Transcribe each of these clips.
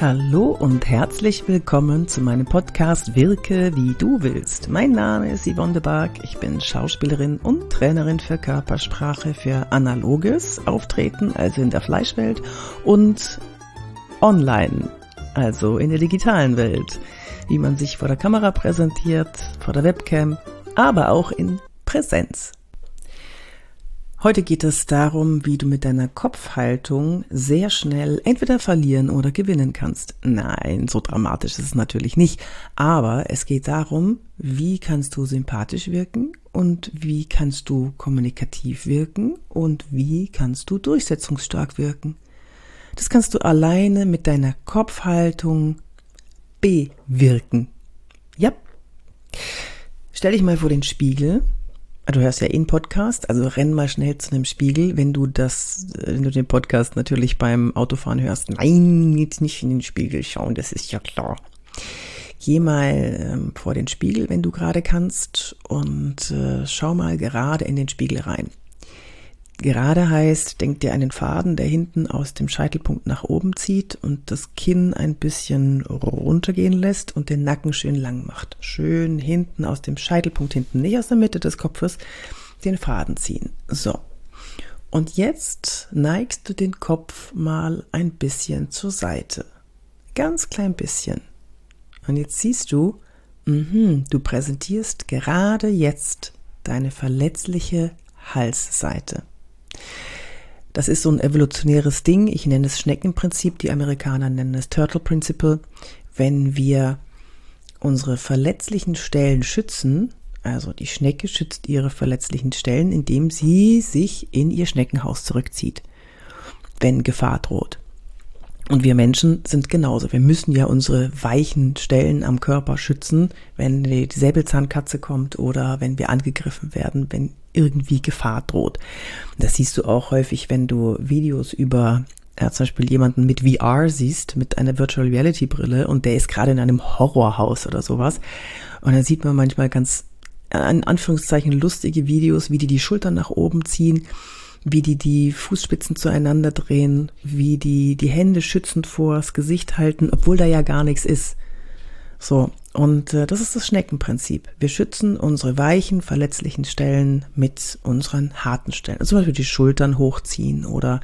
Hallo und herzlich willkommen zu meinem Podcast Wirke wie du willst. Mein Name ist Yvonne de Barg, ich bin Schauspielerin und Trainerin für Körpersprache für analoges Auftreten, also in der Fleischwelt und online, also in der digitalen Welt, wie man sich vor der Kamera präsentiert, vor der Webcam, aber auch in Präsenz. Heute geht es darum, wie du mit deiner Kopfhaltung sehr schnell entweder verlieren oder gewinnen kannst. Nein, so dramatisch ist es natürlich nicht. Aber es geht darum, wie kannst du sympathisch wirken und wie kannst du kommunikativ wirken und wie kannst du durchsetzungsstark wirken. Das kannst du alleine mit deiner Kopfhaltung bewirken. Ja. Stell dich mal vor den Spiegel du hörst ja eh Podcast, also renn mal schnell zu einem Spiegel, wenn du das, äh, wenn du den Podcast natürlich beim Autofahren hörst. Nein, jetzt nicht in den Spiegel schauen, das ist ja klar. Geh mal ähm, vor den Spiegel, wenn du gerade kannst, und äh, schau mal gerade in den Spiegel rein. Gerade heißt, denk dir einen Faden, der hinten aus dem Scheitelpunkt nach oben zieht und das Kinn ein bisschen runtergehen lässt und den Nacken schön lang macht. Schön hinten aus dem Scheitelpunkt hinten, nicht aus der Mitte des Kopfes, den Faden ziehen. So. Und jetzt neigst du den Kopf mal ein bisschen zur Seite. Ganz klein bisschen. Und jetzt siehst du, mh, du präsentierst gerade jetzt deine verletzliche Halsseite. Das ist so ein evolutionäres Ding. Ich nenne es Schneckenprinzip. Die Amerikaner nennen es Turtle Principle. Wenn wir unsere verletzlichen Stellen schützen, also die Schnecke schützt ihre verletzlichen Stellen, indem sie sich in ihr Schneckenhaus zurückzieht, wenn Gefahr droht. Und wir Menschen sind genauso. Wir müssen ja unsere weichen Stellen am Körper schützen, wenn die Säbelzahnkatze kommt oder wenn wir angegriffen werden, wenn irgendwie Gefahr droht. Das siehst du auch häufig, wenn du Videos über ja, zum Beispiel jemanden mit VR siehst, mit einer Virtual Reality Brille und der ist gerade in einem Horrorhaus oder sowas. Und dann sieht man manchmal ganz, in Anführungszeichen, lustige Videos, wie die die Schultern nach oben ziehen wie die die Fußspitzen zueinander drehen, wie die die Hände schützend vors Gesicht halten, obwohl da ja gar nichts ist. So, und äh, das ist das Schneckenprinzip. Wir schützen unsere weichen, verletzlichen Stellen mit unseren harten Stellen. Also zum Beispiel die Schultern hochziehen oder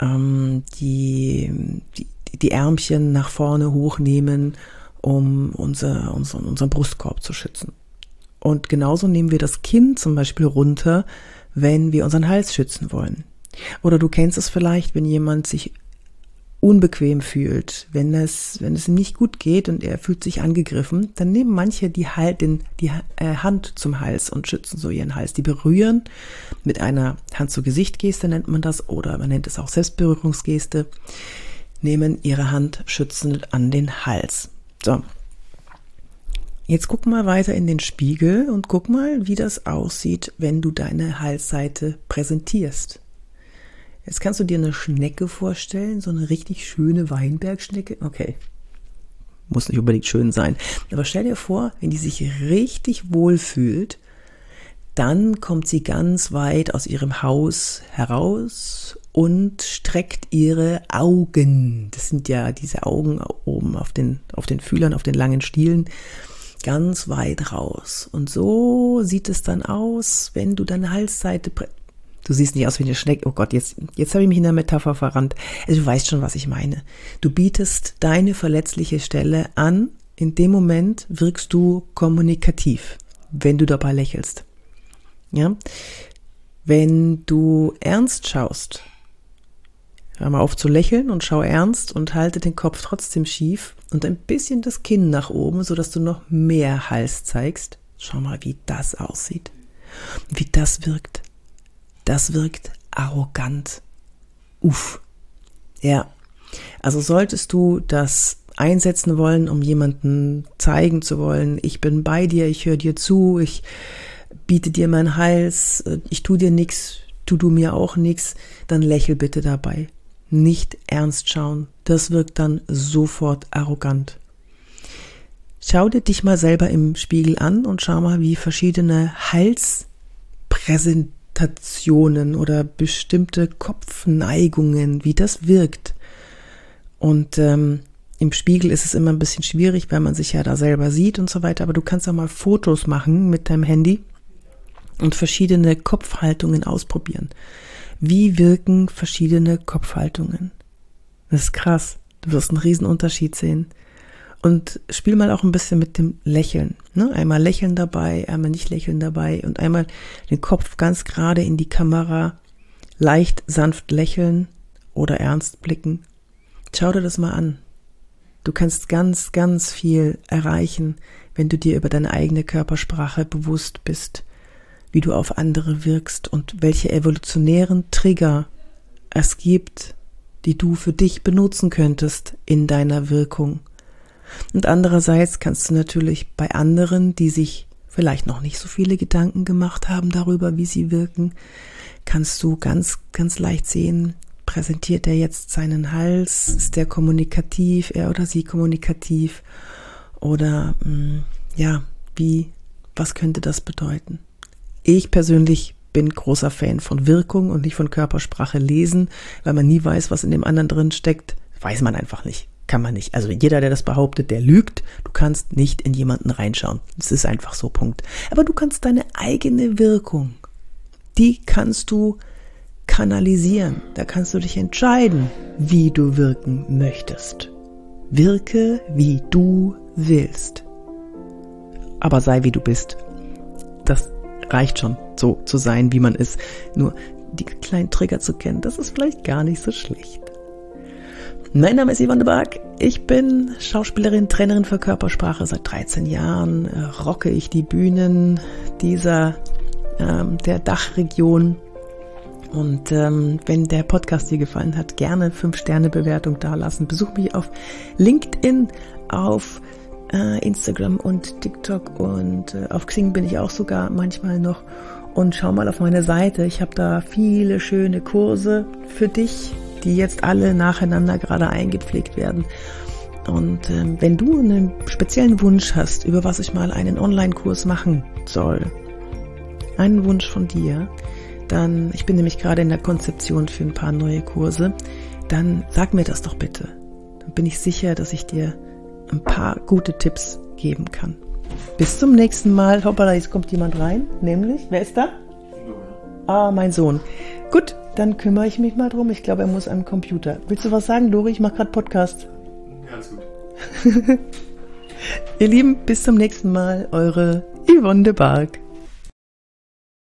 ähm, die, die, die Ärmchen nach vorne hochnehmen, um unser, unser, unseren Brustkorb zu schützen. Und genauso nehmen wir das Kinn zum Beispiel runter, wenn wir unseren Hals schützen wollen. Oder du kennst es vielleicht, wenn jemand sich unbequem fühlt, wenn es, wenn es ihm nicht gut geht und er fühlt sich angegriffen, dann nehmen manche die, halt, den, die äh, Hand zum Hals und schützen so ihren Hals. Die berühren mit einer Hand-zu-Gesicht-Geste nennt man das oder man nennt es auch Selbstberührungsgeste, nehmen ihre Hand schützend an den Hals. So, Jetzt guck mal weiter in den Spiegel und guck mal, wie das aussieht, wenn du deine Halsseite präsentierst. Jetzt kannst du dir eine Schnecke vorstellen, so eine richtig schöne Weinbergschnecke. Okay, muss nicht unbedingt schön sein. Aber stell dir vor, wenn die sich richtig wohl fühlt, dann kommt sie ganz weit aus ihrem Haus heraus und streckt ihre Augen. Das sind ja diese Augen oben auf den, auf den Fühlern, auf den langen Stielen ganz weit raus. Und so sieht es dann aus, wenn du deine Halsseite Du siehst nicht aus wie eine Schnecke. Oh Gott, jetzt, jetzt habe ich mich in der Metapher verrannt. Also du weißt schon, was ich meine. Du bietest deine verletzliche Stelle an. In dem Moment wirkst du kommunikativ, wenn du dabei lächelst. Ja? Wenn du ernst schaust, hör mal auf zu lächeln und schau ernst und halte den Kopf trotzdem schief und ein bisschen das Kinn nach oben, so dass du noch mehr Hals zeigst. Schau mal, wie das aussieht. Wie das wirkt. Das wirkt arrogant. Uff. Ja. Also solltest du das einsetzen wollen, um jemanden zeigen zu wollen, ich bin bei dir, ich höre dir zu, ich biete dir meinen Hals, ich tu dir nix, tu du mir auch nix, dann lächel bitte dabei nicht ernst schauen. Das wirkt dann sofort arrogant. Schau dir dich mal selber im Spiegel an und schau mal, wie verschiedene Halspräsentationen oder bestimmte Kopfneigungen, wie das wirkt. Und ähm, Im Spiegel ist es immer ein bisschen schwierig, weil man sich ja da selber sieht und so weiter. Aber du kannst auch mal Fotos machen mit deinem Handy und verschiedene Kopfhaltungen ausprobieren. Wie wirken verschiedene Kopfhaltungen? Das ist krass. Du wirst einen riesen Unterschied sehen. Und spiel mal auch ein bisschen mit dem Lächeln. Ne? Einmal lächeln dabei, einmal nicht lächeln dabei und einmal den Kopf ganz gerade in die Kamera, leicht sanft lächeln oder ernst blicken. Schau dir das mal an. Du kannst ganz, ganz viel erreichen, wenn du dir über deine eigene Körpersprache bewusst bist, wie du auf andere wirkst und welche evolutionären Trigger es gibt, die du für dich benutzen könntest in deiner Wirkung. Und andererseits kannst du natürlich bei anderen, die sich vielleicht noch nicht so viele Gedanken gemacht haben darüber, wie sie wirken, kannst du ganz, ganz leicht sehen, präsentiert er jetzt seinen Hals, ist der kommunikativ, er oder sie kommunikativ oder mm, ja, wie, was könnte das bedeuten? Ich persönlich bin großer Fan von Wirkung und nicht von Körpersprache lesen, weil man nie weiß, was in dem anderen drin steckt. Weiß man einfach nicht. Kann man nicht. Also jeder, der das behauptet, der lügt. Du kannst nicht in jemanden reinschauen. Das ist einfach so, Punkt. Aber du kannst deine eigene Wirkung, die kannst du kanalisieren. Da kannst du dich entscheiden, wie du wirken möchtest. Wirke, wie du willst. Aber sei, wie du bist. Das reicht schon, so zu sein, wie man ist. Nur die kleinen Trigger zu kennen, das ist vielleicht gar nicht so schlecht. Mein Name ist Yvonne de Barg. Ich bin Schauspielerin, Trainerin für Körpersprache. Seit 13 Jahren äh, rocke ich die Bühnen dieser ähm, der Dachregion. Und ähm, wenn der Podcast dir gefallen hat, gerne 5-Sterne-Bewertung dalassen. Besuch mich auf LinkedIn, auf äh, Instagram und TikTok und äh, auf Xing bin ich auch sogar manchmal noch. Und schau mal auf meine Seite. Ich habe da viele schöne Kurse für dich die jetzt alle nacheinander gerade eingepflegt werden. Und ähm, wenn du einen speziellen Wunsch hast, über was ich mal einen Online-Kurs machen soll, einen Wunsch von dir, dann, ich bin nämlich gerade in der Konzeption für ein paar neue Kurse, dann sag mir das doch bitte. Dann bin ich sicher, dass ich dir ein paar gute Tipps geben kann. Bis zum nächsten Mal. Hoppala, jetzt kommt jemand rein. Nämlich, wer ist da? Ah, mein Sohn. Gut, dann kümmere ich mich mal drum. Ich glaube, er muss am Computer. Willst du was sagen, Lori? Ich mache gerade Podcast. Ja, alles gut. Ihr Lieben, bis zum nächsten Mal. Eure Yvonne de Barg.